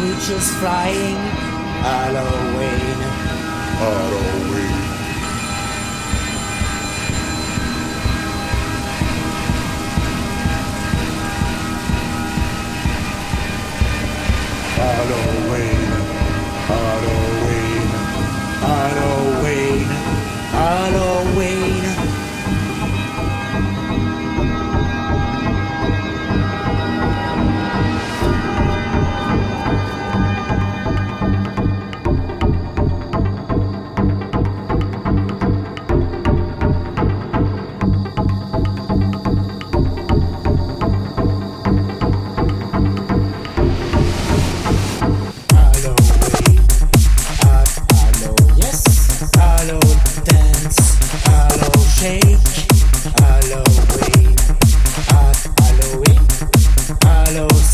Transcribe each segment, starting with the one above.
Witches flying Halloween. Halloween. Halloween.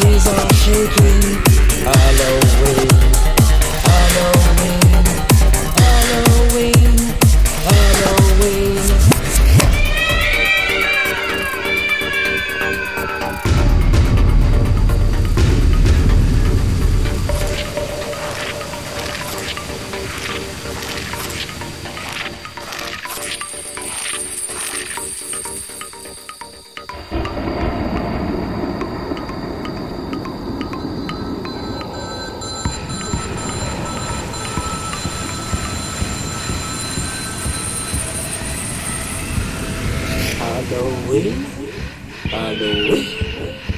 trees are shaking all. the way, by the way.